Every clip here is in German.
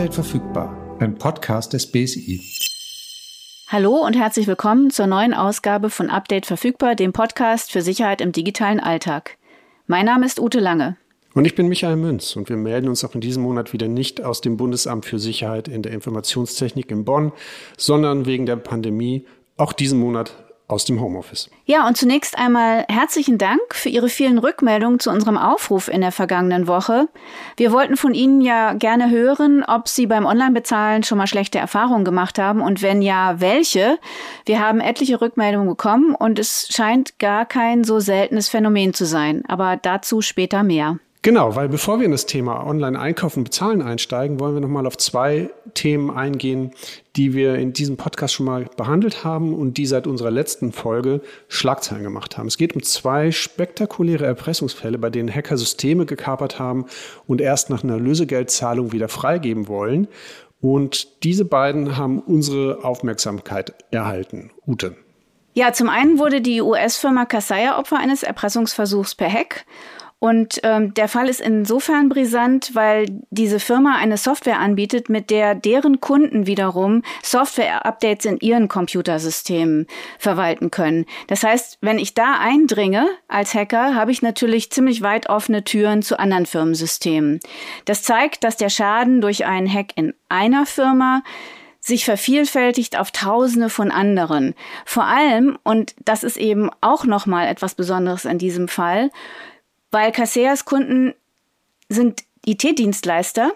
Update verfügbar, ein Podcast des BSI. Hallo und herzlich willkommen zur neuen Ausgabe von Update verfügbar, dem Podcast für Sicherheit im digitalen Alltag. Mein Name ist Ute Lange. Und ich bin Michael Münz und wir melden uns auch in diesem Monat wieder nicht aus dem Bundesamt für Sicherheit in der Informationstechnik in Bonn, sondern wegen der Pandemie auch diesen Monat aus dem Homeoffice. Ja, und zunächst einmal herzlichen Dank für Ihre vielen Rückmeldungen zu unserem Aufruf in der vergangenen Woche. Wir wollten von Ihnen ja gerne hören, ob Sie beim Online-Bezahlen schon mal schlechte Erfahrungen gemacht haben und wenn ja, welche. Wir haben etliche Rückmeldungen bekommen und es scheint gar kein so seltenes Phänomen zu sein, aber dazu später mehr. Genau, weil bevor wir in das Thema Online-Einkaufen und Bezahlen einsteigen, wollen wir nochmal auf zwei Themen eingehen, die wir in diesem Podcast schon mal behandelt haben und die seit unserer letzten Folge Schlagzeilen gemacht haben. Es geht um zwei spektakuläre Erpressungsfälle, bei denen Hacker Systeme gekapert haben und erst nach einer Lösegeldzahlung wieder freigeben wollen. Und diese beiden haben unsere Aufmerksamkeit erhalten. Ute. Ja, zum einen wurde die US-Firma Kaseya Opfer eines Erpressungsversuchs per Hack und ähm, der Fall ist insofern brisant, weil diese Firma eine Software anbietet, mit der deren Kunden wiederum Software-Updates in ihren Computersystemen verwalten können. Das heißt, wenn ich da eindringe als Hacker, habe ich natürlich ziemlich weit offene Türen zu anderen Firmensystemen. Das zeigt, dass der Schaden durch einen Hack in einer Firma sich vervielfältigt auf Tausende von anderen. Vor allem, und das ist eben auch nochmal etwas Besonderes in diesem Fall, weil Kaseas Kunden sind IT-Dienstleister,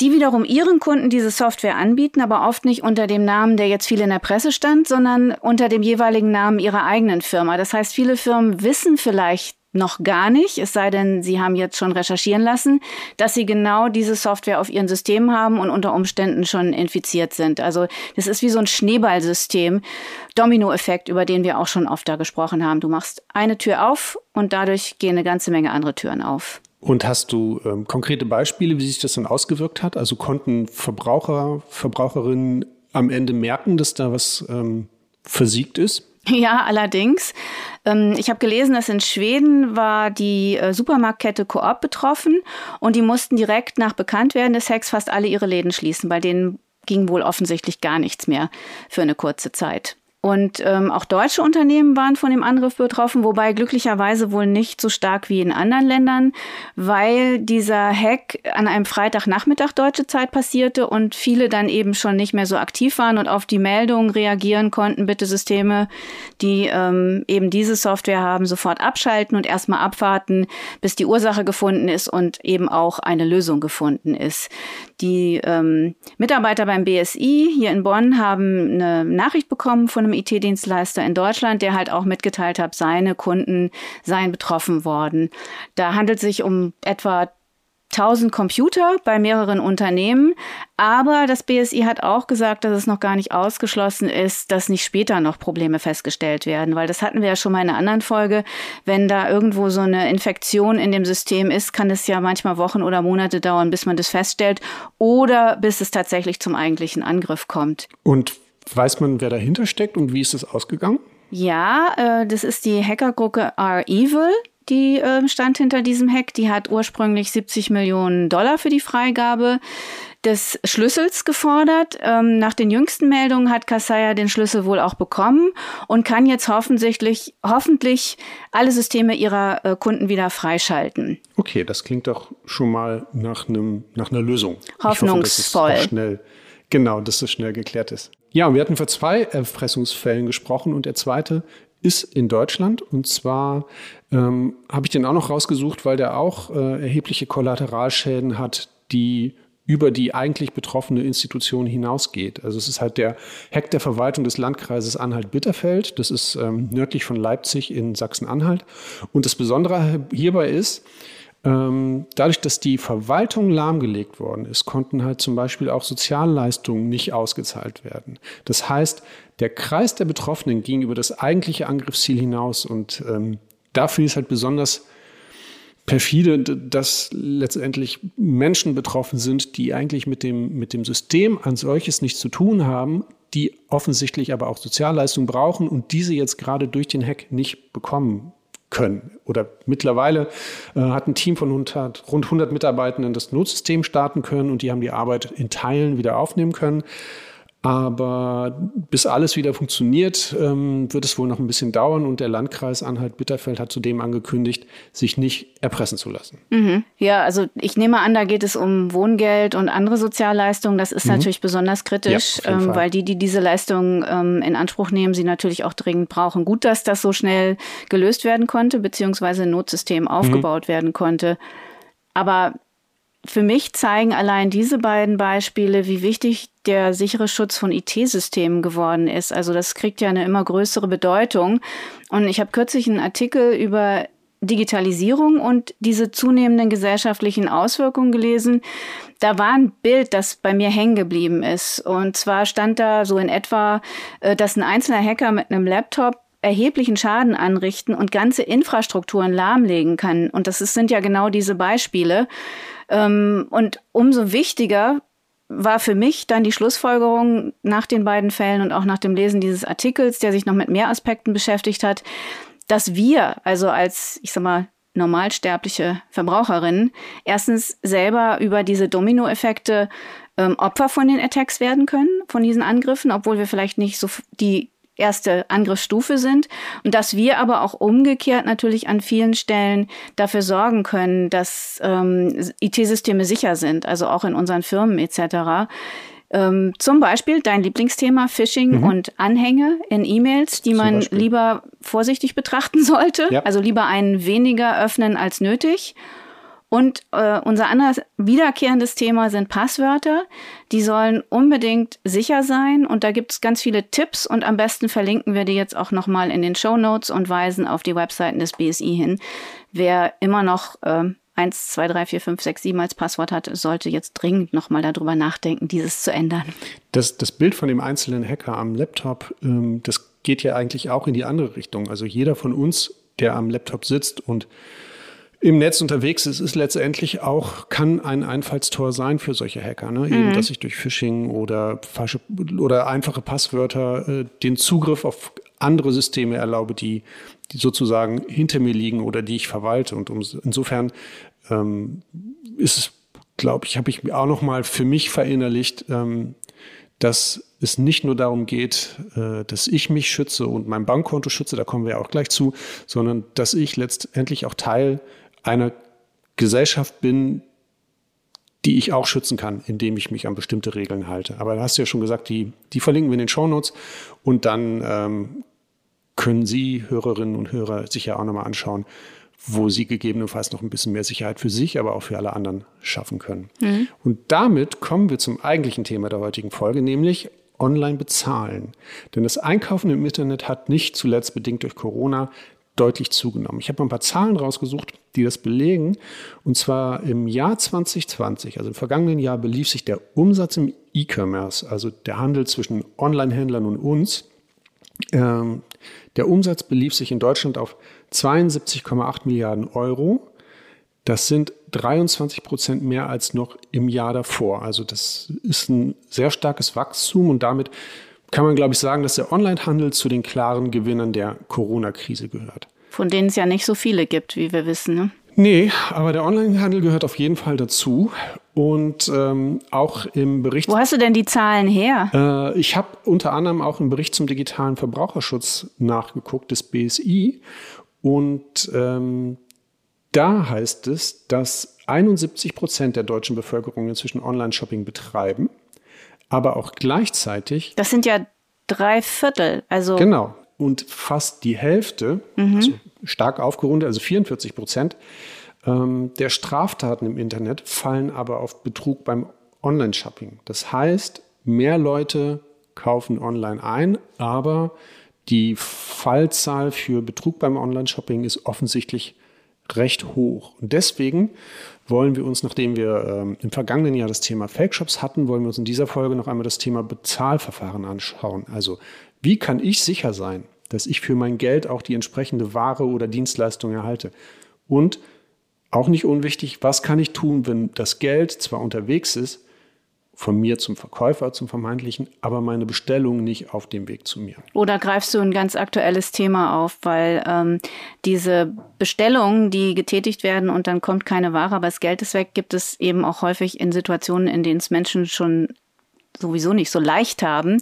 die wiederum ihren Kunden diese Software anbieten, aber oft nicht unter dem Namen, der jetzt viel in der Presse stand, sondern unter dem jeweiligen Namen ihrer eigenen Firma. Das heißt, viele Firmen wissen vielleicht noch gar nicht, es sei denn, sie haben jetzt schon recherchieren lassen, dass sie genau diese Software auf ihren Systemen haben und unter Umständen schon infiziert sind. Also das ist wie so ein Schneeballsystem, Dominoeffekt, über den wir auch schon oft da gesprochen haben. Du machst eine Tür auf und dadurch gehen eine ganze Menge andere Türen auf. Und hast du ähm, konkrete Beispiele, wie sich das dann ausgewirkt hat? Also konnten Verbraucher, Verbraucherinnen am Ende merken, dass da was ähm, versiegt ist? Ja, allerdings. Ähm, ich habe gelesen, dass in Schweden war die äh, Supermarktkette Coop betroffen und die mussten direkt nach Bekanntwerden des Hacks fast alle ihre Läden schließen. Bei denen ging wohl offensichtlich gar nichts mehr für eine kurze Zeit. Und ähm, auch deutsche Unternehmen waren von dem Angriff betroffen, wobei glücklicherweise wohl nicht so stark wie in anderen Ländern, weil dieser Hack an einem Freitagnachmittag deutsche Zeit passierte und viele dann eben schon nicht mehr so aktiv waren und auf die Meldung reagieren konnten, bitte Systeme, die ähm, eben diese Software haben, sofort abschalten und erstmal abwarten, bis die Ursache gefunden ist und eben auch eine Lösung gefunden ist. Die ähm, Mitarbeiter beim BSI hier in Bonn haben eine Nachricht bekommen von einem einem IT-Dienstleister in Deutschland, der halt auch mitgeteilt hat, seine Kunden seien betroffen worden. Da handelt es sich um etwa 1000 Computer bei mehreren Unternehmen. Aber das BSI hat auch gesagt, dass es noch gar nicht ausgeschlossen ist, dass nicht später noch Probleme festgestellt werden. Weil das hatten wir ja schon mal in einer anderen Folge. Wenn da irgendwo so eine Infektion in dem System ist, kann es ja manchmal Wochen oder Monate dauern, bis man das feststellt oder bis es tatsächlich zum eigentlichen Angriff kommt. Und Weiß man, wer dahinter steckt und wie ist es ausgegangen? Ja, äh, das ist die Hackergruppe R-Evil. Die äh, stand hinter diesem Hack. Die hat ursprünglich 70 Millionen Dollar für die Freigabe des Schlüssels gefordert. Ähm, nach den jüngsten Meldungen hat Kassaya den Schlüssel wohl auch bekommen und kann jetzt hoffentlich, hoffentlich alle Systeme ihrer äh, Kunden wieder freischalten. Okay, das klingt doch schon mal nach, einem, nach einer Lösung. Hoffnungsvoll. Hoffe, schnell, genau, dass das schnell geklärt ist. Ja, wir hatten vor zwei Erpressungsfällen gesprochen und der zweite ist in Deutschland. Und zwar ähm, habe ich den auch noch rausgesucht, weil der auch äh, erhebliche Kollateralschäden hat, die über die eigentlich betroffene Institution hinausgeht. Also es ist halt der Hack der Verwaltung des Landkreises Anhalt-Bitterfeld. Das ist ähm, nördlich von Leipzig in Sachsen-Anhalt. Und das Besondere hierbei ist, dadurch, dass die Verwaltung lahmgelegt worden ist, konnten halt zum Beispiel auch Sozialleistungen nicht ausgezahlt werden. Das heißt, der Kreis der Betroffenen ging über das eigentliche Angriffsziel hinaus und ähm, dafür ist halt besonders perfide, dass letztendlich Menschen betroffen sind, die eigentlich mit dem, mit dem System an solches nichts zu tun haben, die offensichtlich aber auch Sozialleistungen brauchen und diese jetzt gerade durch den Hack nicht bekommen können. Oder mittlerweile äh, hat ein Team von 100, rund 100 Mitarbeitenden das Notsystem starten können und die haben die Arbeit in Teilen wieder aufnehmen können. Aber bis alles wieder funktioniert, ähm, wird es wohl noch ein bisschen dauern. Und der Landkreis Anhalt-Bitterfeld hat zudem angekündigt, sich nicht erpressen zu lassen. Mhm. Ja, also ich nehme an, da geht es um Wohngeld und andere Sozialleistungen. Das ist mhm. natürlich besonders kritisch, ja, ähm, weil die, die diese Leistungen ähm, in Anspruch nehmen, sie natürlich auch dringend brauchen. Gut, dass das so schnell gelöst werden konnte, beziehungsweise ein Notsystem aufgebaut mhm. werden konnte. Aber für mich zeigen allein diese beiden Beispiele, wie wichtig der sichere Schutz von IT-Systemen geworden ist. Also das kriegt ja eine immer größere Bedeutung. Und ich habe kürzlich einen Artikel über Digitalisierung und diese zunehmenden gesellschaftlichen Auswirkungen gelesen. Da war ein Bild, das bei mir hängen geblieben ist. Und zwar stand da so in etwa, äh, dass ein einzelner Hacker mit einem Laptop erheblichen Schaden anrichten und ganze Infrastrukturen lahmlegen kann. Und das sind ja genau diese Beispiele. Ähm, und umso wichtiger war für mich dann die Schlussfolgerung nach den beiden Fällen und auch nach dem Lesen dieses Artikels, der sich noch mit mehr Aspekten beschäftigt hat, dass wir, also als, ich sag mal, normalsterbliche Verbraucherinnen, erstens selber über diese Dominoeffekte ähm, Opfer von den Attacks werden können, von diesen Angriffen, obwohl wir vielleicht nicht so die erste Angriffsstufe sind und dass wir aber auch umgekehrt natürlich an vielen Stellen dafür sorgen können, dass ähm, IT-Systeme sicher sind, also auch in unseren Firmen etc. Ähm, zum Beispiel dein Lieblingsthema Phishing mhm. und Anhänge in E-Mails, die man lieber vorsichtig betrachten sollte, ja. also lieber einen weniger öffnen als nötig und äh, unser anderes wiederkehrendes Thema sind Passwörter. Die sollen unbedingt sicher sein. Und da gibt es ganz viele Tipps. Und am besten verlinken wir die jetzt auch nochmal in den Show Notes und weisen auf die Webseiten des BSI hin. Wer immer noch äh, 1, 2, 3, 4, 5, 6, 7 als Passwort hat, sollte jetzt dringend nochmal darüber nachdenken, dieses zu ändern. Das, das Bild von dem einzelnen Hacker am Laptop, ähm, das geht ja eigentlich auch in die andere Richtung. Also jeder von uns, der am Laptop sitzt und im Netz unterwegs ist, ist letztendlich auch, kann ein Einfallstor sein für solche Hacker. Ne? Mhm. Eben, dass ich durch Phishing oder falsche oder einfache Passwörter äh, den Zugriff auf andere Systeme erlaube, die, die sozusagen hinter mir liegen oder die ich verwalte. Und um, insofern ähm, ist es, glaube ich, habe ich auch noch mal für mich verinnerlicht, ähm, dass es nicht nur darum geht, äh, dass ich mich schütze und mein Bankkonto schütze, da kommen wir auch gleich zu, sondern dass ich letztendlich auch Teil einer Gesellschaft bin, die ich auch schützen kann, indem ich mich an bestimmte Regeln halte. Aber da hast du ja schon gesagt, die, die verlinken wir in den Shownotes und dann ähm, können Sie, Hörerinnen und Hörer, sich ja auch nochmal anschauen, wo Sie gegebenenfalls noch ein bisschen mehr Sicherheit für sich, aber auch für alle anderen schaffen können. Mhm. Und damit kommen wir zum eigentlichen Thema der heutigen Folge, nämlich online bezahlen. Denn das Einkaufen im Internet hat nicht zuletzt bedingt durch Corona deutlich zugenommen. Ich habe ein paar Zahlen rausgesucht, die das belegen. Und zwar im Jahr 2020, also im vergangenen Jahr, belief sich der Umsatz im E-Commerce, also der Handel zwischen Online-Händlern und uns. Ähm, der Umsatz belief sich in Deutschland auf 72,8 Milliarden Euro. Das sind 23 Prozent mehr als noch im Jahr davor. Also das ist ein sehr starkes Wachstum und damit kann man, glaube ich, sagen, dass der Onlinehandel zu den klaren Gewinnern der Corona-Krise gehört. Von denen es ja nicht so viele gibt, wie wir wissen. Ne? Nee, aber der Onlinehandel gehört auf jeden Fall dazu. Und ähm, auch im Bericht. Wo hast du denn die Zahlen her? Äh, ich habe unter anderem auch im Bericht zum digitalen Verbraucherschutz nachgeguckt des BSI. Und ähm, da heißt es, dass 71 Prozent der deutschen Bevölkerung inzwischen Online-Shopping betreiben aber auch gleichzeitig. Das sind ja drei Viertel, also. Genau. Und fast die Hälfte, mhm. also stark aufgerundet, also 44 Prozent ähm, der Straftaten im Internet fallen aber auf Betrug beim Online-Shopping. Das heißt, mehr Leute kaufen online ein, aber die Fallzahl für Betrug beim Online-Shopping ist offensichtlich recht hoch. Und deswegen wollen wir uns, nachdem wir ähm, im vergangenen Jahr das Thema Fake-Shops hatten, wollen wir uns in dieser Folge noch einmal das Thema Bezahlverfahren anschauen. Also wie kann ich sicher sein, dass ich für mein Geld auch die entsprechende Ware oder Dienstleistung erhalte? Und auch nicht unwichtig, was kann ich tun, wenn das Geld zwar unterwegs ist, von mir zum Verkäufer, zum vermeintlichen, aber meine Bestellung nicht auf dem Weg zu mir. Oder greifst du ein ganz aktuelles Thema auf, weil ähm, diese Bestellungen, die getätigt werden und dann kommt keine Ware, aber das Geld ist weg, gibt es eben auch häufig in Situationen, in denen es Menschen schon sowieso nicht so leicht haben.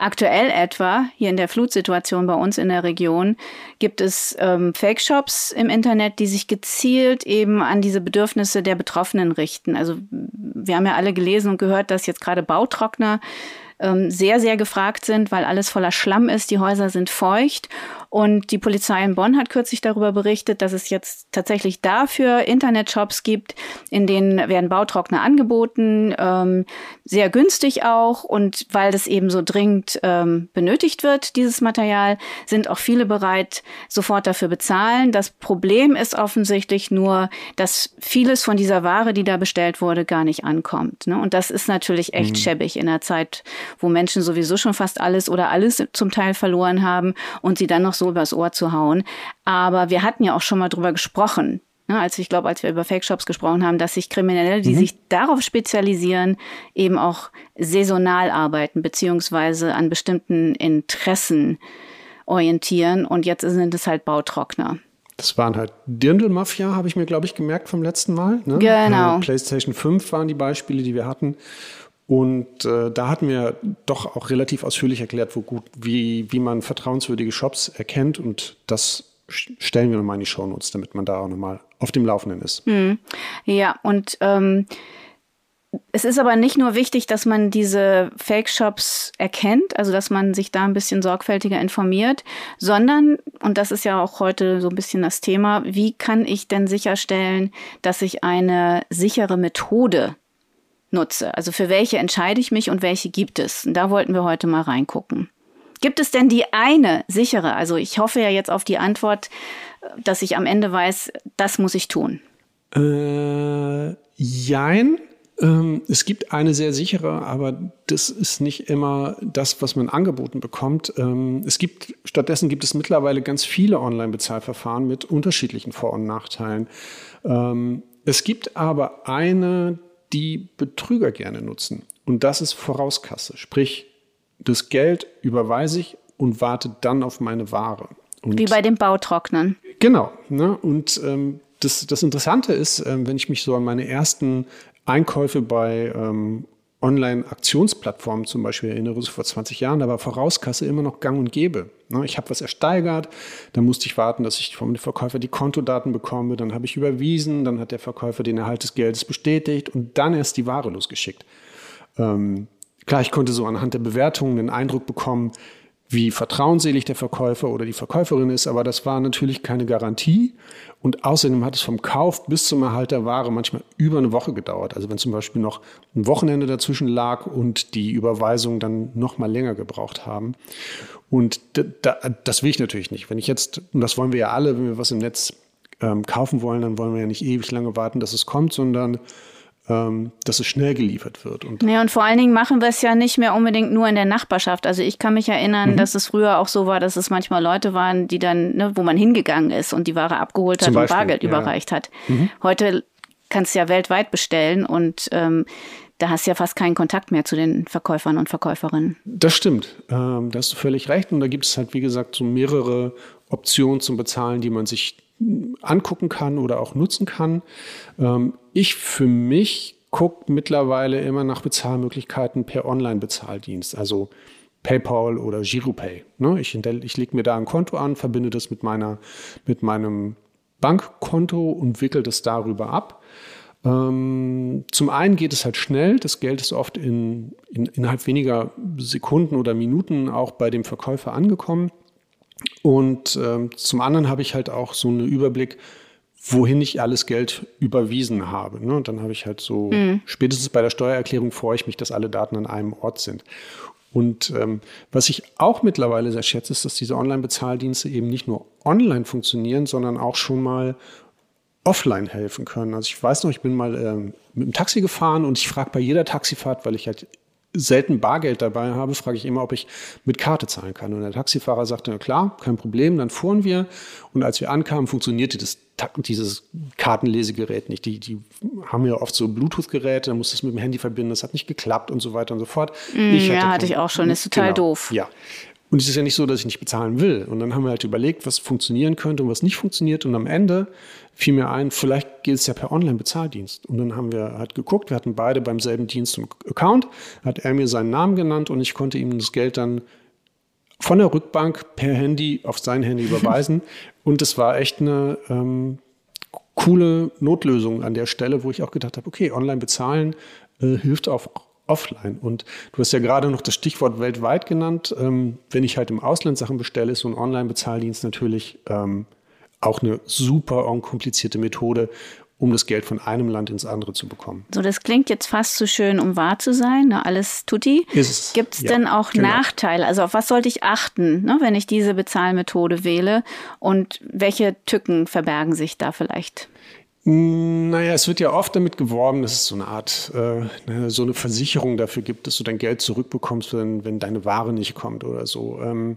Aktuell etwa, hier in der Flutsituation bei uns in der Region, gibt es ähm, Fake-Shops im Internet, die sich gezielt eben an diese Bedürfnisse der Betroffenen richten. Also wir haben ja alle gelesen und gehört, dass jetzt gerade Bautrockner ähm, sehr, sehr gefragt sind, weil alles voller Schlamm ist, die Häuser sind feucht und die Polizei in Bonn hat kürzlich darüber berichtet, dass es jetzt tatsächlich dafür Internetshops gibt, in denen werden Bautrockner angeboten, ähm, sehr günstig auch. Und weil das eben so dringend ähm, benötigt wird, dieses Material, sind auch viele bereit, sofort dafür bezahlen. Das Problem ist offensichtlich nur, dass vieles von dieser Ware, die da bestellt wurde, gar nicht ankommt. Ne? Und das ist natürlich echt mhm. schäbig in einer Zeit, wo Menschen sowieso schon fast alles oder alles zum Teil verloren haben und sie dann noch so übers Ohr zu hauen. Aber wir hatten ja auch schon mal drüber gesprochen, ne, als ich glaube, als wir über Fake-Shops gesprochen haben, dass sich Kriminelle, die mhm. sich darauf spezialisieren, eben auch saisonal arbeiten, beziehungsweise an bestimmten Interessen orientieren. Und jetzt sind es halt Bautrockner. Das waren halt Dirndl-Mafia, habe ich mir, glaube ich, gemerkt vom letzten Mal. Ne? Genau. Äh, PlayStation 5 waren die Beispiele, die wir hatten. Und äh, da hatten wir doch auch relativ ausführlich erklärt, wo gut, wie, wie man vertrauenswürdige Shops erkennt. Und das stellen wir nochmal in die Shownotes, damit man da auch nochmal auf dem Laufenden ist. Hm. Ja, und ähm, es ist aber nicht nur wichtig, dass man diese Fake-Shops erkennt, also dass man sich da ein bisschen sorgfältiger informiert, sondern, und das ist ja auch heute so ein bisschen das Thema, wie kann ich denn sicherstellen, dass ich eine sichere Methode nutze. Also für welche entscheide ich mich und welche gibt es? Und da wollten wir heute mal reingucken. Gibt es denn die eine sichere? Also ich hoffe ja jetzt auf die Antwort, dass ich am Ende weiß, das muss ich tun. Äh, jein. Ähm, es gibt eine sehr sichere, aber das ist nicht immer das, was man angeboten bekommt. Ähm, es gibt, stattdessen gibt es mittlerweile ganz viele Online-Bezahlverfahren mit unterschiedlichen Vor- und Nachteilen. Ähm, es gibt aber eine, die Betrüger gerne nutzen. Und das ist Vorauskasse. Sprich, das Geld überweise ich und warte dann auf meine Ware. Und Wie bei den Bautrocknern. Genau. Ne? Und ähm, das, das Interessante ist, ähm, wenn ich mich so an meine ersten Einkäufe bei ähm, Online-Aktionsplattformen zum Beispiel erinnere, so vor 20 Jahren, da war Vorauskasse immer noch gang und gäbe. Ne, ich habe was ersteigert, dann musste ich warten, dass ich vom Verkäufer die Kontodaten bekomme, dann habe ich überwiesen, dann hat der Verkäufer den Erhalt des Geldes bestätigt und dann erst die Ware losgeschickt. Ähm, klar, ich konnte so anhand der Bewertungen einen Eindruck bekommen, wie vertrauensselig der Verkäufer oder die Verkäuferin ist, aber das war natürlich keine Garantie. Und außerdem hat es vom Kauf bis zum Erhalt der Ware manchmal über eine Woche gedauert. Also wenn zum Beispiel noch ein Wochenende dazwischen lag und die Überweisung dann noch mal länger gebraucht haben. Und das will ich natürlich nicht. Wenn ich jetzt, und das wollen wir ja alle, wenn wir was im Netz ähm, kaufen wollen, dann wollen wir ja nicht ewig lange warten, dass es kommt, sondern dass es schnell geliefert wird. Und ja, und vor allen Dingen machen wir es ja nicht mehr unbedingt nur in der Nachbarschaft. Also ich kann mich erinnern, mhm. dass es früher auch so war, dass es manchmal Leute waren, die dann, ne, wo man hingegangen ist und die Ware abgeholt hat und Bargeld ja, überreicht hat. Mhm. Heute kannst du ja weltweit bestellen und ähm, da hast du ja fast keinen Kontakt mehr zu den Verkäufern und Verkäuferinnen. Das stimmt. Ähm, da hast du völlig recht. Und da gibt es halt, wie gesagt, so mehrere Optionen zum Bezahlen, die man sich angucken kann oder auch nutzen kann. Ähm, ich für mich gucke mittlerweile immer nach Bezahlmöglichkeiten per Online-Bezahldienst, also PayPal oder Giropay. Ne? Ich, ich lege mir da ein Konto an, verbinde das mit, meiner, mit meinem Bankkonto und wickel das darüber ab. Ähm, zum einen geht es halt schnell, das Geld ist oft in, in, innerhalb weniger Sekunden oder Minuten auch bei dem Verkäufer angekommen. Und ähm, zum anderen habe ich halt auch so einen Überblick, wohin ich alles Geld überwiesen habe. Ne? Und dann habe ich halt so, mhm. spätestens bei der Steuererklärung freue ich mich, dass alle Daten an einem Ort sind. Und ähm, was ich auch mittlerweile sehr schätze, ist, dass diese Online-Bezahldienste eben nicht nur online funktionieren, sondern auch schon mal offline helfen können. Also ich weiß noch, ich bin mal ähm, mit dem Taxi gefahren und ich frage bei jeder Taxifahrt, weil ich halt selten Bargeld dabei habe, frage ich immer, ob ich mit Karte zahlen kann. Und der Taxifahrer sagte, na klar, kein Problem. Dann fuhren wir und als wir ankamen, funktionierte das, dieses Kartenlesegerät nicht. Die, die haben ja oft so Bluetooth-Geräte, da musst du es mit dem Handy verbinden, das hat nicht geklappt und so weiter und so fort. Mm, ich ja, hatte ich auch schon, das ist total genau, doof. Ja. Und es ist ja nicht so, dass ich nicht bezahlen will. Und dann haben wir halt überlegt, was funktionieren könnte und was nicht funktioniert. Und am Ende fiel mir ein, vielleicht geht es ja per Online-Bezahldienst. Und dann haben wir halt geguckt, wir hatten beide beim selben Dienst einen Account, hat er mir seinen Namen genannt und ich konnte ihm das Geld dann von der Rückbank per Handy auf sein Handy überweisen. und es war echt eine ähm, coole Notlösung an der Stelle, wo ich auch gedacht habe, okay, online bezahlen äh, hilft auch offline. Und du hast ja gerade noch das Stichwort weltweit genannt. Ähm, wenn ich halt im Ausland Sachen bestelle, ist so ein Online-Bezahldienst natürlich ähm, auch eine super unkomplizierte Methode, um das Geld von einem Land ins andere zu bekommen. So, das klingt jetzt fast zu schön, um wahr zu sein. Ne? Alles tutti. Gibt es ja, denn auch genau. Nachteile? Also auf was sollte ich achten, ne, wenn ich diese Bezahlmethode wähle? Und welche Tücken verbergen sich da vielleicht? Hm, naja, es wird ja oft damit geworben, dass es so eine Art, äh, ne, so eine Versicherung dafür gibt, dass du dein Geld zurückbekommst, wenn, wenn deine Ware nicht kommt oder so. Ähm,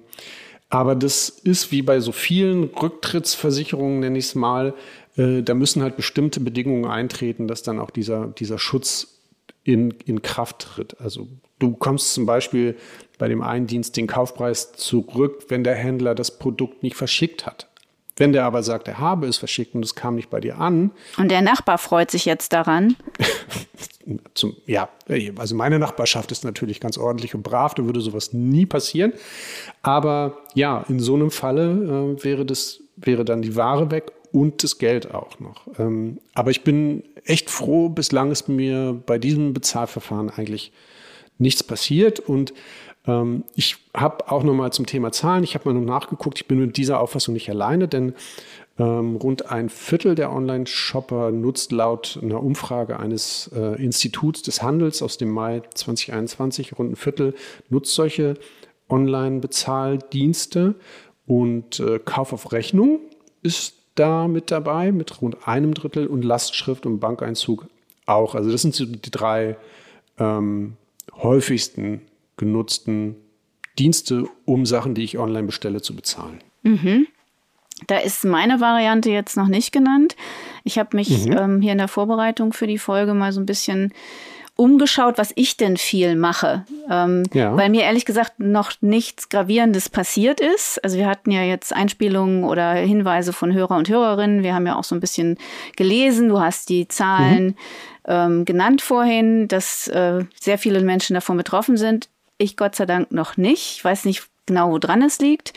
aber das ist wie bei so vielen Rücktrittsversicherungen, nenne ich es mal, äh, da müssen halt bestimmte Bedingungen eintreten, dass dann auch dieser, dieser Schutz in, in Kraft tritt. Also du kommst zum Beispiel bei dem einen Dienst den Kaufpreis zurück, wenn der Händler das Produkt nicht verschickt hat. Wenn der aber sagt, er habe es verschickt und es kam nicht bei dir an. Und der Nachbar freut sich jetzt daran. Zum, ja, also meine Nachbarschaft ist natürlich ganz ordentlich und brav, da würde sowas nie passieren. Aber ja, in so einem Falle äh, wäre das, wäre dann die Ware weg und das Geld auch noch. Ähm, aber ich bin echt froh, bislang ist mir bei diesem Bezahlverfahren eigentlich nichts passiert und ähm, ich habe auch noch mal zum Thema Zahlen, ich habe mal noch nachgeguckt, ich bin mit dieser Auffassung nicht alleine, denn ähm, rund ein Viertel der Online-Shopper nutzt laut einer Umfrage eines äh, Instituts des Handels aus dem Mai 2021, rund ein Viertel nutzt solche Online-Bezahldienste. Und äh, Kauf auf Rechnung ist da mit dabei, mit rund einem Drittel und Lastschrift und Bankeinzug auch. Also das sind so die drei ähm, häufigsten genutzten Dienste, um Sachen, die ich online bestelle, zu bezahlen. Mhm. Da ist meine Variante jetzt noch nicht genannt. Ich habe mich mhm. ähm, hier in der Vorbereitung für die Folge mal so ein bisschen umgeschaut, was ich denn viel mache. Ähm, ja. Weil mir ehrlich gesagt noch nichts Gravierendes passiert ist. Also wir hatten ja jetzt Einspielungen oder Hinweise von Hörer und Hörerinnen. Wir haben ja auch so ein bisschen gelesen. Du hast die Zahlen mhm. ähm, genannt vorhin, dass äh, sehr viele Menschen davon betroffen sind. Ich Gott sei Dank noch nicht. Ich weiß nicht genau, woran es liegt.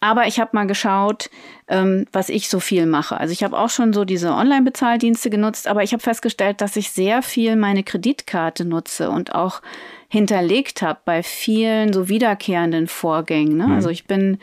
Aber ich habe mal geschaut, ähm, was ich so viel mache. Also ich habe auch schon so diese Online-Bezahldienste genutzt, aber ich habe festgestellt, dass ich sehr viel meine Kreditkarte nutze und auch hinterlegt habe bei vielen so wiederkehrenden Vorgängen. Ne? Mhm. Also ich bin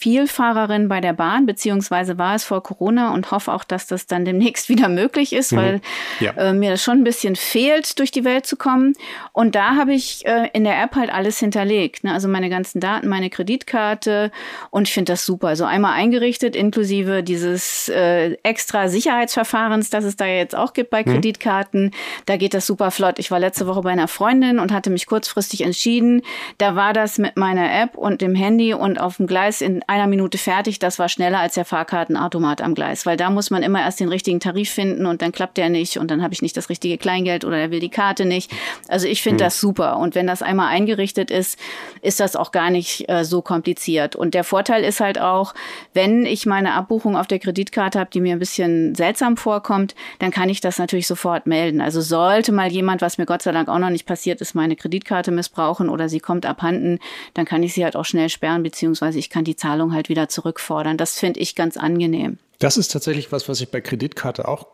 Vielfahrerin bei der Bahn, beziehungsweise war es vor Corona und hoffe auch, dass das dann demnächst wieder möglich ist, mhm. weil ja. äh, mir das schon ein bisschen fehlt, durch die Welt zu kommen. Und da habe ich äh, in der App halt alles hinterlegt. Ne? Also meine ganzen Daten, meine Kreditkarte und ich finde das super. So also einmal eingerichtet, inklusive dieses äh, extra Sicherheitsverfahrens, das es da jetzt auch gibt bei mhm. Kreditkarten. Da geht das super flott. Ich war letzte Woche bei einer Freundin und hatte mich kurzfristig entschieden. Da war das mit meiner App und dem Handy und auf dem Gleis in einer Minute fertig. Das war schneller als der Fahrkartenautomat am Gleis, weil da muss man immer erst den richtigen Tarif finden und dann klappt der nicht und dann habe ich nicht das richtige Kleingeld oder er will die Karte nicht. Also ich finde mhm. das super und wenn das einmal eingerichtet ist, ist das auch gar nicht äh, so kompliziert. Und der Vorteil ist halt auch, wenn ich meine Abbuchung auf der Kreditkarte habe, die mir ein bisschen seltsam vorkommt, dann kann ich das natürlich sofort melden. Also sollte mal jemand, was mir Gott sei Dank auch noch nicht passiert ist, meine Kreditkarte missbrauchen oder sie kommt abhanden, dann kann ich sie halt auch schnell sperren, beziehungsweise ich kann die Zahlung halt wieder zurückfordern. Das finde ich ganz angenehm. Das ist tatsächlich was, was ich bei Kreditkarte auch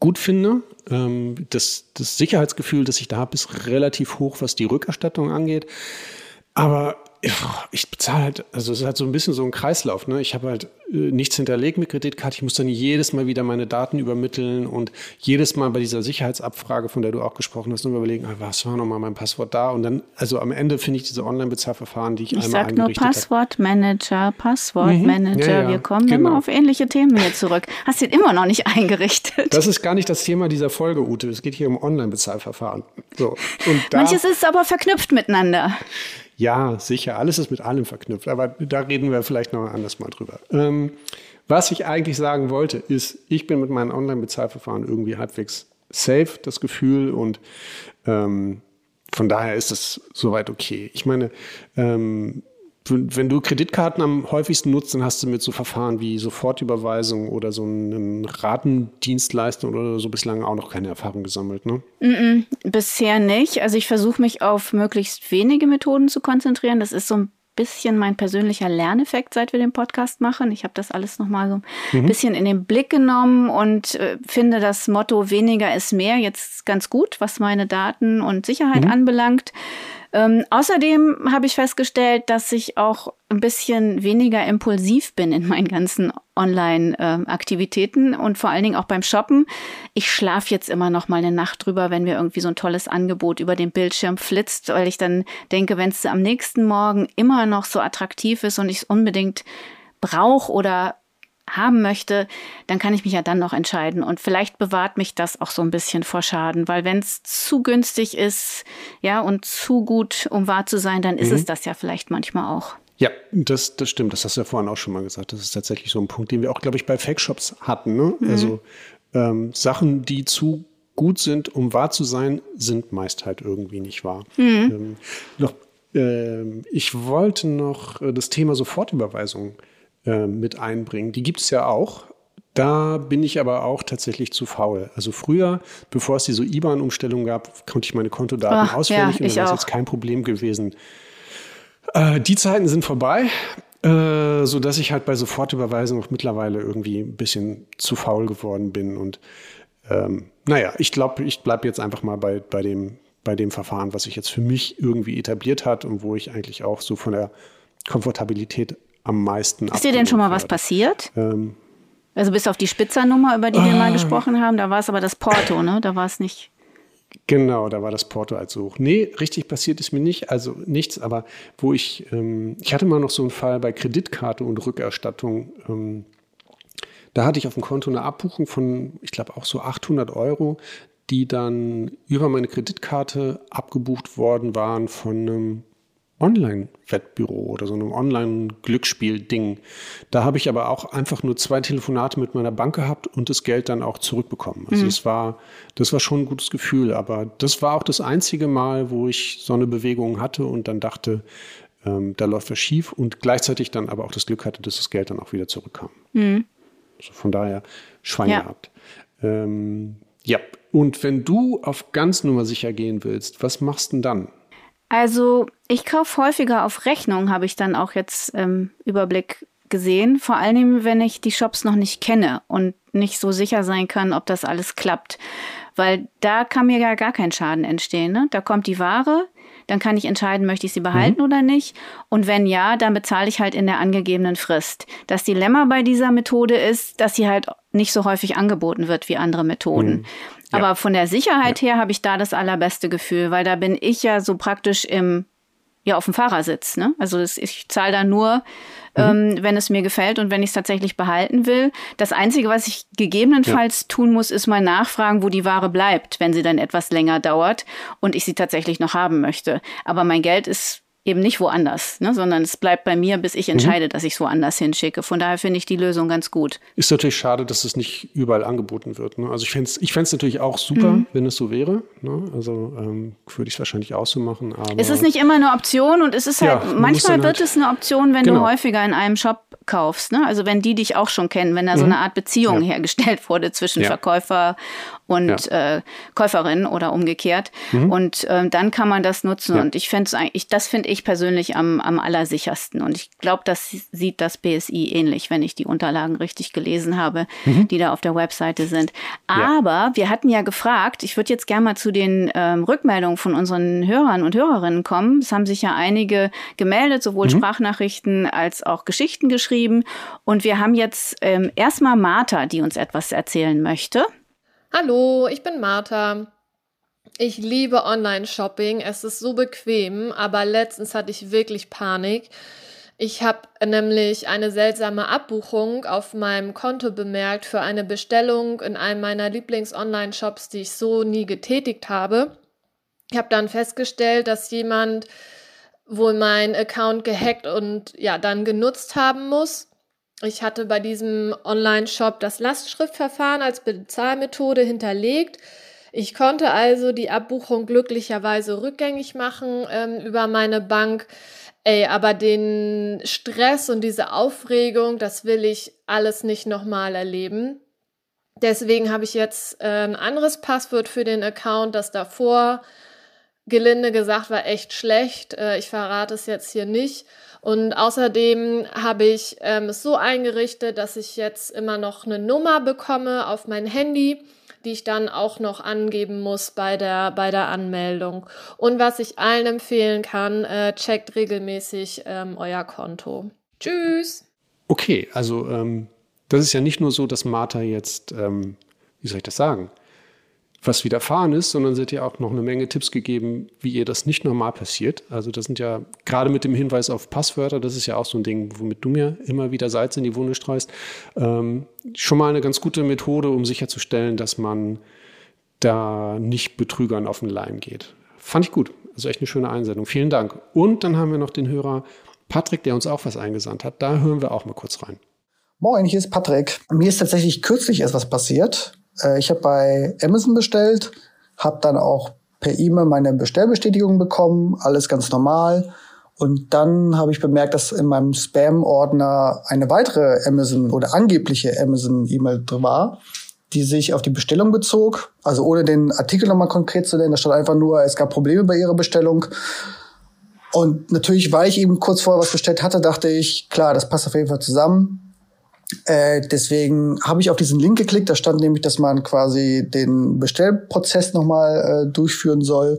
gut finde. Ähm, das, das Sicherheitsgefühl, das ich da habe, ist relativ hoch, was die Rückerstattung angeht. Aber ich bezahle halt, also es ist halt so ein bisschen so ein Kreislauf. Ne? Ich habe halt äh, nichts hinterlegt mit Kreditkarte. Ich muss dann jedes Mal wieder meine Daten übermitteln und jedes Mal bei dieser Sicherheitsabfrage, von der du auch gesprochen hast, nur überlegen, ah, was war nochmal mein Passwort da? Und dann, also am Ende finde ich diese Online-Bezahlverfahren, die ich, ich einmal sag nur Passwortmanager, Passwortmanager. Mhm. Ja, ja, Wir kommen genau. immer auf ähnliche Themen hier zurück. Hast du ihn immer noch nicht eingerichtet? Das ist gar nicht das Thema dieser Folge, Ute. Es geht hier um Online-Bezahlverfahren. So. Manches ist aber verknüpft miteinander. Ja, sicher. Alles ist mit allem verknüpft. Aber da reden wir vielleicht noch anders mal drüber. Ähm, was ich eigentlich sagen wollte, ist, ich bin mit meinen Online-Bezahlverfahren irgendwie halbwegs safe, das Gefühl. Und ähm, von daher ist es soweit okay. Ich meine, ähm, wenn du Kreditkarten am häufigsten nutzt, dann hast du mit so Verfahren wie Sofortüberweisung oder so einen Ratendienstleister oder so bislang auch noch keine Erfahrung gesammelt, ne? Mm -mm, bisher nicht. Also ich versuche mich auf möglichst wenige Methoden zu konzentrieren. Das ist so ein bisschen mein persönlicher Lerneffekt, seit wir den Podcast machen. Ich habe das alles nochmal so ein mhm. bisschen in den Blick genommen und äh, finde das Motto weniger ist mehr jetzt ganz gut, was meine Daten und Sicherheit mhm. anbelangt. Ähm, außerdem habe ich festgestellt, dass ich auch ein bisschen weniger impulsiv bin in meinen ganzen Online-Aktivitäten äh, und vor allen Dingen auch beim Shoppen. Ich schlafe jetzt immer noch mal eine Nacht drüber, wenn mir irgendwie so ein tolles Angebot über den Bildschirm flitzt, weil ich dann denke, wenn es am nächsten Morgen immer noch so attraktiv ist und ich es unbedingt brauche oder haben möchte, dann kann ich mich ja dann noch entscheiden. Und vielleicht bewahrt mich das auch so ein bisschen vor Schaden, weil wenn es zu günstig ist, ja, und zu gut, um wahr zu sein, dann ist mhm. es das ja vielleicht manchmal auch. Ja, das, das stimmt. Das hast du ja vorhin auch schon mal gesagt. Das ist tatsächlich so ein Punkt, den wir auch, glaube ich, bei Fake-Shops hatten. Ne? Mhm. Also ähm, Sachen, die zu gut sind, um wahr zu sein, sind meist halt irgendwie nicht wahr. Mhm. Ähm, noch, äh, ich wollte noch äh, das Thema Sofortüberweisung äh, mit einbringen. Die gibt es ja auch. Da bin ich aber auch tatsächlich zu faul. Also früher, bevor es diese IBAN-Umstellung gab, konnte ich meine Kontodaten Ach, auswendig ja, und wäre es jetzt kein Problem gewesen. Äh, die Zeiten sind vorbei, äh, so dass ich halt bei Sofortüberweisung auch mittlerweile irgendwie ein bisschen zu faul geworden bin. Und ähm, naja, ich glaube, ich bleibe jetzt einfach mal bei, bei, dem, bei dem Verfahren, was sich jetzt für mich irgendwie etabliert hat und wo ich eigentlich auch so von der Komfortabilität am meisten Ist dir denn schon mal was passiert? Ähm, also bis auf die Spitzernummer, über die wir mal ah. gesprochen haben, da war es aber das Porto, ne? Da war es nicht. Genau, da war das Porto als hoch. Nee, richtig passiert ist mir nicht, also nichts, aber wo ich, ähm, ich hatte mal noch so einen Fall bei Kreditkarte und Rückerstattung. Ähm, da hatte ich auf dem Konto eine Abbuchung von, ich glaube auch so 800 Euro, die dann über meine Kreditkarte abgebucht worden waren von einem Online-Wettbüro oder so einem Online-Glücksspiel-Ding. Da habe ich aber auch einfach nur zwei Telefonate mit meiner Bank gehabt und das Geld dann auch zurückbekommen. Also mhm. es war, das war schon ein gutes Gefühl, aber das war auch das einzige Mal, wo ich so eine Bewegung hatte und dann dachte, ähm, da läuft was schief und gleichzeitig dann aber auch das Glück hatte, dass das Geld dann auch wieder zurückkam. Mhm. Also von daher Schwein ja. gehabt. Ähm, ja, und wenn du auf ganz Nummer sicher gehen willst, was machst du denn dann? Also ich kaufe häufiger auf Rechnung, habe ich dann auch jetzt im ähm, Überblick gesehen. Vor allem, wenn ich die Shops noch nicht kenne und nicht so sicher sein kann, ob das alles klappt. Weil da kann mir ja gar kein Schaden entstehen. Ne? Da kommt die Ware, dann kann ich entscheiden, möchte ich sie behalten mhm. oder nicht. Und wenn ja, dann bezahle ich halt in der angegebenen Frist. Das Dilemma bei dieser Methode ist, dass sie halt nicht so häufig angeboten wird wie andere Methoden. Mhm. Aber von der Sicherheit ja. her habe ich da das allerbeste Gefühl, weil da bin ich ja so praktisch im ja auf dem Fahrersitz. Ne? Also das, ich zahle da nur, mhm. ähm, wenn es mir gefällt und wenn ich es tatsächlich behalten will. Das Einzige, was ich gegebenenfalls ja. tun muss, ist mal nachfragen, wo die Ware bleibt, wenn sie dann etwas länger dauert und ich sie tatsächlich noch haben möchte. Aber mein Geld ist eben nicht woanders, ne, sondern es bleibt bei mir, bis ich mhm. entscheide, mhm. dass ich es woanders hinschicke. Von daher finde ich die Lösung ganz gut. Ist natürlich schade, dass es nicht überall angeboten wird. Ne? Also ich fände es ich natürlich auch super, mhm. wenn es so wäre. Ne? Also ähm, würde ich es wahrscheinlich auch so machen. Aber es ist nicht immer eine Option und es ist halt, ja, manchmal wird halt es eine Option, wenn genau. du häufiger in einem Shop kaufst. Ne? Also wenn die dich auch schon kennen, wenn da mhm. so eine Art Beziehung ja. hergestellt wurde zwischen ja. Verkäufer und ja. äh, Käuferin oder umgekehrt. Mhm. Und äh, dann kann man das nutzen. Und ich finde es eigentlich, das finde ich ich persönlich am, am allersichersten. Und ich glaube, das sieht das BSI ähnlich, wenn ich die Unterlagen richtig gelesen habe, mhm. die da auf der Webseite sind. Aber ja. wir hatten ja gefragt, ich würde jetzt gerne mal zu den ähm, Rückmeldungen von unseren Hörern und Hörerinnen kommen. Es haben sich ja einige gemeldet, sowohl mhm. Sprachnachrichten als auch Geschichten geschrieben. Und wir haben jetzt ähm, erstmal Martha, die uns etwas erzählen möchte. Hallo, ich bin Martha. Ich liebe Online-Shopping. Es ist so bequem, aber letztens hatte ich wirklich Panik. Ich habe nämlich eine seltsame Abbuchung auf meinem Konto bemerkt für eine Bestellung in einem meiner Lieblings-Online-Shops, die ich so nie getätigt habe. Ich habe dann festgestellt, dass jemand wohl meinen Account gehackt und ja, dann genutzt haben muss. Ich hatte bei diesem Online-Shop das Lastschriftverfahren als Bezahlmethode hinterlegt. Ich konnte also die Abbuchung glücklicherweise rückgängig machen ähm, über meine Bank. Ey, aber den Stress und diese Aufregung, das will ich alles nicht nochmal erleben. Deswegen habe ich jetzt äh, ein anderes Passwort für den Account, das davor gelinde gesagt war echt schlecht. Äh, ich verrate es jetzt hier nicht. Und außerdem habe ich ähm, es so eingerichtet, dass ich jetzt immer noch eine Nummer bekomme auf mein Handy, die ich dann auch noch angeben muss bei der, bei der Anmeldung. Und was ich allen empfehlen kann, äh, checkt regelmäßig ähm, euer Konto. Tschüss! Okay, also ähm, das ist ja nicht nur so, dass Martha jetzt, ähm, wie soll ich das sagen, was widerfahren ist, sondern sie hat ja auch noch eine Menge Tipps gegeben, wie ihr das nicht normal passiert. Also das sind ja gerade mit dem Hinweis auf Passwörter, das ist ja auch so ein Ding, womit du mir immer wieder Salz in die Wunde streust, ähm, schon mal eine ganz gute Methode, um sicherzustellen, dass man da nicht Betrügern auf den Leim geht. Fand ich gut. Also echt eine schöne Einsendung. Vielen Dank. Und dann haben wir noch den Hörer Patrick, der uns auch was eingesandt hat. Da hören wir auch mal kurz rein. Moin, hier ist Patrick. Mir ist tatsächlich kürzlich erst was passiert. Äh, ich habe bei Amazon bestellt, habe dann auch per E-Mail meine Bestellbestätigung bekommen, alles ganz normal. Und dann habe ich bemerkt, dass in meinem Spam-Ordner eine weitere Amazon oder angebliche Amazon-E-Mail war, die sich auf die Bestellung bezog. Also ohne den Artikel nochmal konkret zu nennen, da stand einfach nur, es gab Probleme bei ihrer Bestellung. Und natürlich, weil ich eben kurz vorher was bestellt hatte, dachte ich, klar, das passt auf jeden Fall zusammen. Äh, deswegen habe ich auf diesen Link geklickt. Da stand nämlich, dass man quasi den Bestellprozess nochmal äh, durchführen soll.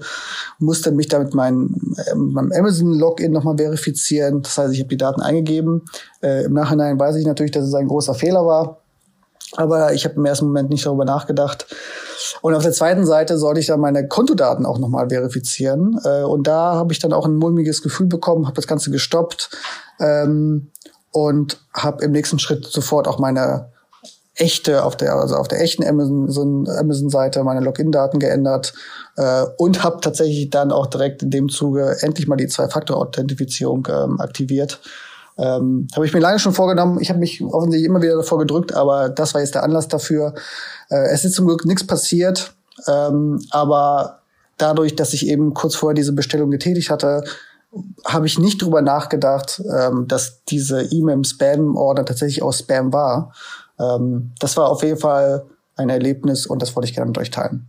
Musste mich damit mein, äh, meinem Amazon-Login nochmal verifizieren. Das heißt, ich habe die Daten eingegeben. Äh, Im Nachhinein weiß ich natürlich, dass es ein großer Fehler war. Aber ich habe im ersten Moment nicht darüber nachgedacht. Und auf der zweiten Seite sollte ich dann meine Kontodaten auch nochmal verifizieren. Äh, und da habe ich dann auch ein mulmiges Gefühl bekommen, habe das Ganze gestoppt. Ähm, und habe im nächsten Schritt sofort auch meine echte auf der also auf der echten Amazon Amazon Seite meine Login-Daten geändert äh, und habe tatsächlich dann auch direkt in dem Zuge endlich mal die Zwei-Faktor-Authentifizierung ähm, aktiviert. Ähm, habe ich mir lange schon vorgenommen. Ich habe mich offensichtlich immer wieder davor gedrückt, aber das war jetzt der Anlass dafür. Äh, es ist zum Glück nichts passiert, ähm, aber dadurch, dass ich eben kurz vorher diese Bestellung getätigt hatte, habe ich nicht drüber nachgedacht, ähm, dass diese E-Mail im Spam-Order tatsächlich auch Spam war. Ähm, das war auf jeden Fall ein Erlebnis und das wollte ich gerne mit euch teilen.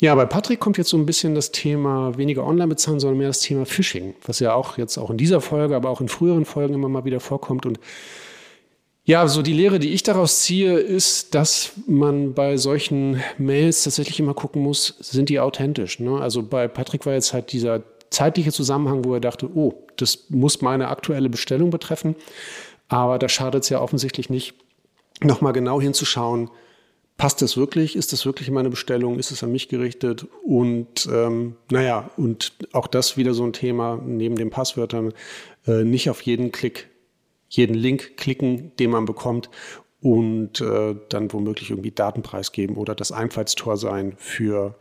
Ja, bei Patrick kommt jetzt so ein bisschen das Thema weniger online bezahlen, sondern mehr das Thema Phishing, was ja auch jetzt auch in dieser Folge, aber auch in früheren Folgen immer mal wieder vorkommt. Und ja, so die Lehre, die ich daraus ziehe, ist, dass man bei solchen Mails tatsächlich immer gucken muss, sind die authentisch. Ne? Also bei Patrick war jetzt halt dieser zeitliche Zusammenhang, wo er dachte, oh, das muss meine aktuelle Bestellung betreffen. Aber da schadet es ja offensichtlich nicht, nochmal genau hinzuschauen, passt das wirklich? Ist das wirklich meine Bestellung? Ist es an mich gerichtet? Und ähm, naja, und auch das wieder so ein Thema neben den Passwörtern, äh, nicht auf jeden Klick, jeden Link klicken, den man bekommt und äh, dann womöglich irgendwie Datenpreis geben oder das Einfallstor sein für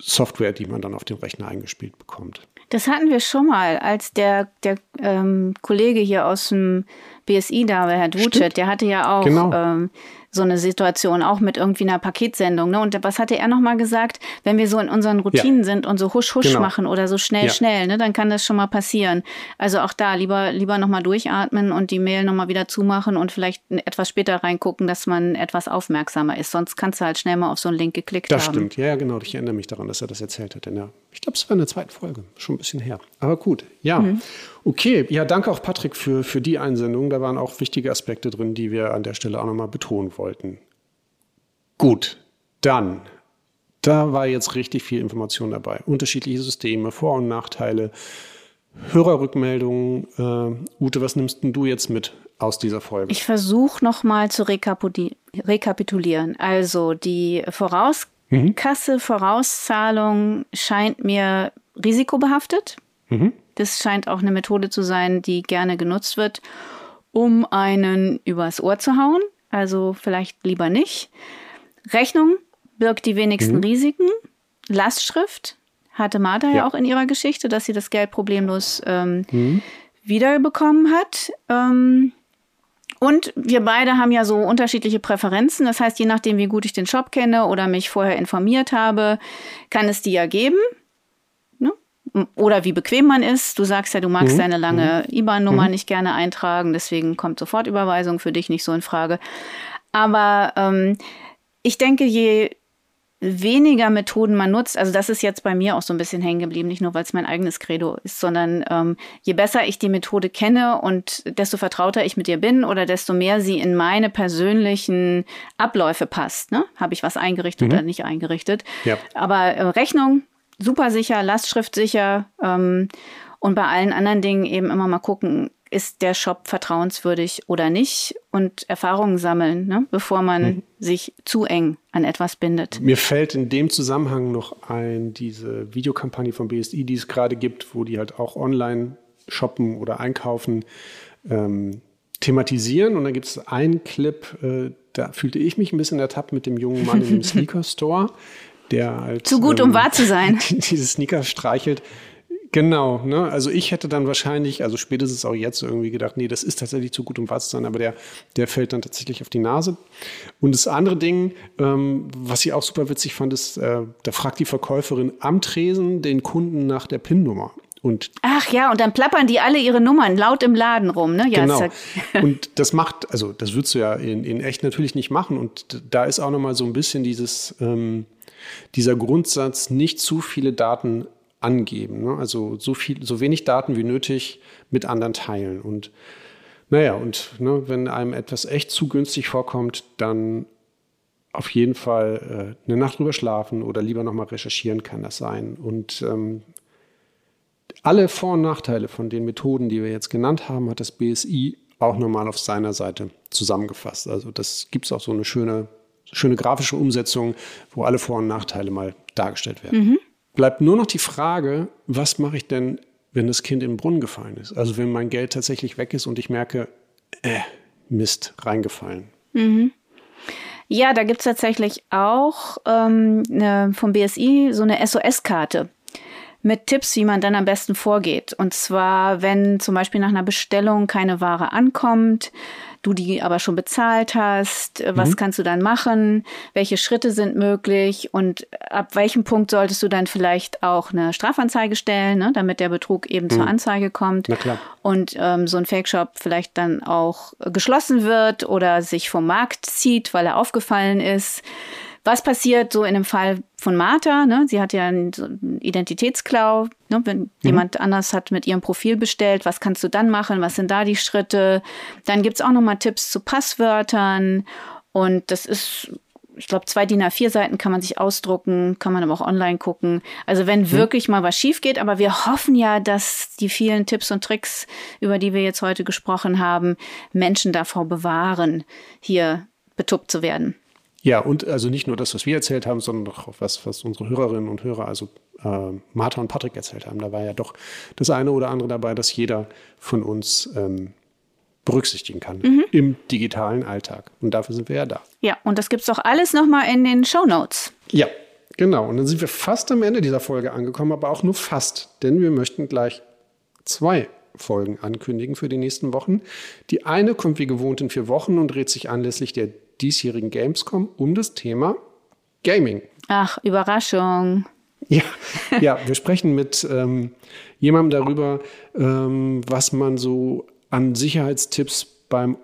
Software, die man dann auf den Rechner eingespielt bekommt. Das hatten wir schon mal, als der, der ähm, Kollege hier aus dem BSI da war, Herr Ducet, der hatte ja auch genau. ähm, so eine Situation, auch mit irgendwie einer Paketsendung. Ne? Und was hatte er nochmal gesagt? Wenn wir so in unseren Routinen ja. sind und so husch husch genau. machen oder so schnell ja. schnell, ne, dann kann das schon mal passieren. Also auch da lieber lieber nochmal durchatmen und die Mail nochmal wieder zumachen und vielleicht etwas später reingucken, dass man etwas aufmerksamer ist. Sonst kannst du halt schnell mal auf so einen Link geklickt das haben. Das stimmt, ja, genau. Ich erinnere mich daran, dass er das erzählt hat. In der, ich glaube, es war in der zweiten Folge, schon ein bisschen her. Aber gut, ja. Mhm. Okay, ja, danke auch Patrick für, für die Einsendung. Da waren auch wichtige Aspekte drin, die wir an der Stelle auch nochmal betonen wollten. Gut, dann, da war jetzt richtig viel Information dabei. Unterschiedliche Systeme, Vor- und Nachteile, Hörerrückmeldungen. Äh, Ute, was nimmst du jetzt mit aus dieser Folge? Ich versuche nochmal zu rekapitulieren. Also die Vorauskasse, mhm. Vorauszahlung scheint mir risikobehaftet. Mhm. Das scheint auch eine Methode zu sein, die gerne genutzt wird, um einen übers Ohr zu hauen. Also vielleicht lieber nicht. Rechnung birgt die wenigsten mhm. Risiken. Lastschrift hatte Martha ja. ja. auch in ihrer Geschichte, dass sie das Geld problemlos ähm, mhm. wiederbekommen hat. Ähm, und wir beide haben ja so unterschiedliche Präferenzen. Das heißt, je nachdem, wie gut ich den Shop kenne oder mich vorher informiert habe, kann es die ja geben. Ne? Oder wie bequem man ist. Du sagst ja, du magst mhm. deine lange mhm. IBAN-Nummer mhm. nicht gerne eintragen, deswegen kommt Sofortüberweisung für dich nicht so in Frage. Aber ähm, ich denke, je weniger Methoden man nutzt, also das ist jetzt bei mir auch so ein bisschen hängen geblieben, nicht nur weil es mein eigenes Credo ist, sondern ähm, je besser ich die Methode kenne und desto vertrauter ich mit ihr bin oder desto mehr sie in meine persönlichen Abläufe passt. Ne? Habe ich was eingerichtet mhm. oder nicht eingerichtet? Ja. Aber äh, Rechnung super sicher, Lastschrift sicher ähm, und bei allen anderen Dingen eben immer mal gucken, ist der Shop vertrauenswürdig oder nicht und Erfahrungen sammeln, ne, bevor man mhm. sich zu eng an etwas bindet. Mir fällt in dem Zusammenhang noch ein, diese Videokampagne vom BSI, die es gerade gibt, wo die halt auch online shoppen oder einkaufen, ähm, thematisieren. Und da gibt es einen Clip, äh, da fühlte ich mich ein bisschen ertappt mit dem jungen Mann in dem Sneaker Store, der halt. Zu gut, ähm, um wahr zu sein. diese Sneaker streichelt. Genau, ne? Also ich hätte dann wahrscheinlich, also spätestens auch jetzt irgendwie gedacht, nee, das ist tatsächlich zu gut, um wahr zu sein, aber der, der fällt dann tatsächlich auf die Nase. Und das andere Ding, ähm, was ich auch super witzig fand, ist, äh, da fragt die Verkäuferin am Tresen den Kunden nach der PIN-Nummer. Und Ach ja, und dann plappern die alle ihre Nummern laut im Laden rum, ne? Ja, genau. und das macht, also das würdest du ja in, in echt natürlich nicht machen. Und da ist auch nochmal so ein bisschen dieses, ähm, dieser Grundsatz, nicht zu viele Daten angeben. Ne? Also so viel, so wenig Daten wie nötig mit anderen teilen. Und naja, und ne, wenn einem etwas echt zu günstig vorkommt, dann auf jeden Fall äh, eine Nacht drüber schlafen oder lieber nochmal recherchieren kann das sein. Und ähm, alle Vor- und Nachteile von den Methoden, die wir jetzt genannt haben, hat das BSI auch nochmal auf seiner Seite zusammengefasst. Also das gibt es auch so eine schöne, schöne grafische Umsetzung, wo alle Vor- und Nachteile mal dargestellt werden. Mhm bleibt nur noch die Frage, was mache ich denn, wenn das Kind in den Brunnen gefallen ist? Also wenn mein Geld tatsächlich weg ist und ich merke, äh, Mist, reingefallen. Mhm. Ja, da gibt es tatsächlich auch ähm, eine, vom BSI so eine SOS-Karte mit Tipps, wie man dann am besten vorgeht. Und zwar, wenn zum Beispiel nach einer Bestellung keine Ware ankommt, du die aber schon bezahlt hast, äh, was mhm. kannst du dann machen, welche Schritte sind möglich und ab welchem Punkt solltest du dann vielleicht auch eine Strafanzeige stellen, ne, damit der Betrug eben mhm. zur Anzeige kommt und ähm, so ein Fake-Shop vielleicht dann auch geschlossen wird oder sich vom Markt zieht, weil er aufgefallen ist. Was passiert so in dem Fall von Martha? Ne? Sie hat ja einen Identitätsklau. Ne? Wenn mhm. jemand anders hat mit ihrem Profil bestellt, was kannst du dann machen? Was sind da die Schritte? Dann gibt's auch noch mal Tipps zu Passwörtern. Und das ist ich glaube, zwei DIN A4 Seiten kann man sich ausdrucken, kann man aber auch online gucken. Also wenn mhm. wirklich mal was schief geht, aber wir hoffen ja, dass die vielen Tipps und Tricks, über die wir jetzt heute gesprochen haben, Menschen davor bewahren, hier betuppt zu werden. Ja, und also nicht nur das, was wir erzählt haben, sondern auch was, was unsere Hörerinnen und Hörer, also äh, Martha und Patrick erzählt haben. Da war ja doch das eine oder andere dabei, das jeder von uns ähm, berücksichtigen kann mhm. im digitalen Alltag. Und dafür sind wir ja da. Ja, und das gibt es doch alles nochmal in den Show Notes. Ja, genau. Und dann sind wir fast am Ende dieser Folge angekommen, aber auch nur fast, denn wir möchten gleich zwei Folgen ankündigen für die nächsten Wochen. Die eine kommt wie gewohnt in vier Wochen und dreht sich anlässlich der diesjährigen Gamescom um das Thema Gaming. Ach, Überraschung. Ja, ja wir sprechen mit ähm, jemandem darüber, ähm, was man so an Sicherheitstipps beim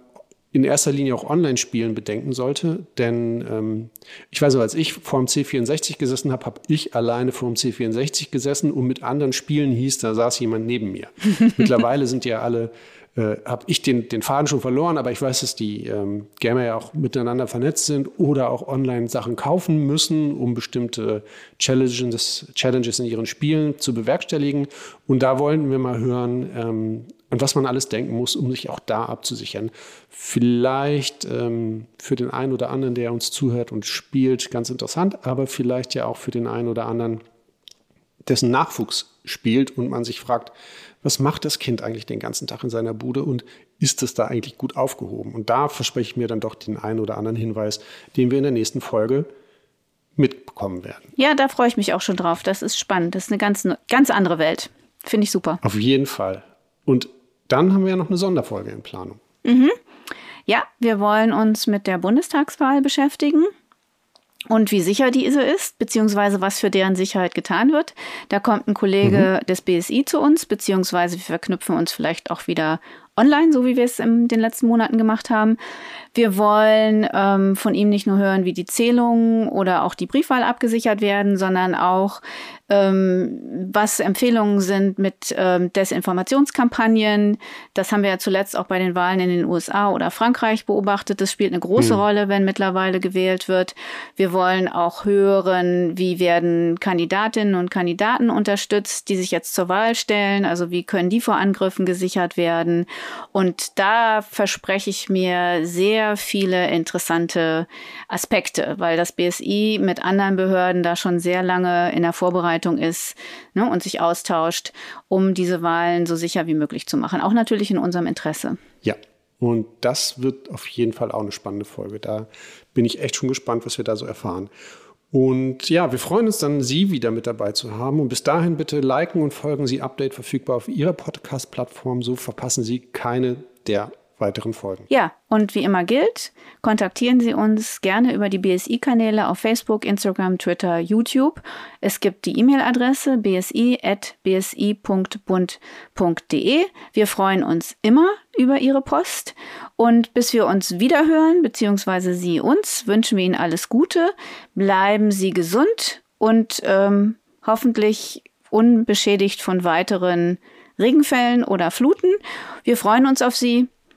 in erster Linie auch Online-Spielen bedenken sollte. Denn ähm, ich weiß noch, als ich vor dem C64 gesessen habe, habe ich alleine vor dem C64 gesessen und mit anderen Spielen hieß, da saß jemand neben mir. Mittlerweile sind ja alle äh, habe ich den, den Faden schon verloren, aber ich weiß, dass die ähm, Gamer ja auch miteinander vernetzt sind oder auch online Sachen kaufen müssen, um bestimmte Challenges, Challenges in ihren Spielen zu bewerkstelligen. Und da wollten wir mal hören, ähm, an was man alles denken muss, um sich auch da abzusichern. Vielleicht ähm, für den einen oder anderen, der uns zuhört und spielt, ganz interessant, aber vielleicht ja auch für den einen oder anderen, dessen Nachwuchs spielt und man sich fragt, was macht das Kind eigentlich den ganzen Tag in seiner Bude und ist es da eigentlich gut aufgehoben? Und da verspreche ich mir dann doch den einen oder anderen Hinweis, den wir in der nächsten Folge mitbekommen werden. Ja, da freue ich mich auch schon drauf. Das ist spannend. Das ist eine ganz, ganz andere Welt. Finde ich super. Auf jeden Fall. Und dann haben wir ja noch eine Sonderfolge in Planung. Mhm. Ja, wir wollen uns mit der Bundestagswahl beschäftigen und wie sicher diese ist, beziehungsweise was für deren Sicherheit getan wird. Da kommt ein Kollege mhm. des BSI zu uns, beziehungsweise wir verknüpfen uns vielleicht auch wieder online, so wie wir es in den letzten Monaten gemacht haben. Wir wollen ähm, von ihm nicht nur hören, wie die Zählungen oder auch die Briefwahl abgesichert werden, sondern auch, ähm, was Empfehlungen sind mit ähm, Desinformationskampagnen. Das haben wir ja zuletzt auch bei den Wahlen in den USA oder Frankreich beobachtet. Das spielt eine große mhm. Rolle, wenn mittlerweile gewählt wird. Wir wollen auch hören, wie werden Kandidatinnen und Kandidaten unterstützt, die sich jetzt zur Wahl stellen. Also wie können die vor Angriffen gesichert werden. Und da verspreche ich mir sehr viele interessante Aspekte, weil das BSI mit anderen Behörden da schon sehr lange in der Vorbereitung Vorbereitung ist ne, und sich austauscht, um diese Wahlen so sicher wie möglich zu machen. Auch natürlich in unserem Interesse. Ja, und das wird auf jeden Fall auch eine spannende Folge. Da bin ich echt schon gespannt, was wir da so erfahren. Und ja, wir freuen uns dann, Sie wieder mit dabei zu haben. Und bis dahin bitte liken und folgen Sie Update verfügbar auf Ihrer Podcast-Plattform. So verpassen Sie keine der weiteren Folgen. Ja, und wie immer gilt, kontaktieren Sie uns gerne über die BSI-Kanäle auf Facebook, Instagram, Twitter, YouTube. Es gibt die E-Mail-Adresse bsi.bsi.bund.de. Wir freuen uns immer über Ihre Post. Und bis wir uns wiederhören, beziehungsweise Sie uns, wünschen wir Ihnen alles Gute. Bleiben Sie gesund und ähm, hoffentlich unbeschädigt von weiteren Regenfällen oder Fluten. Wir freuen uns auf Sie.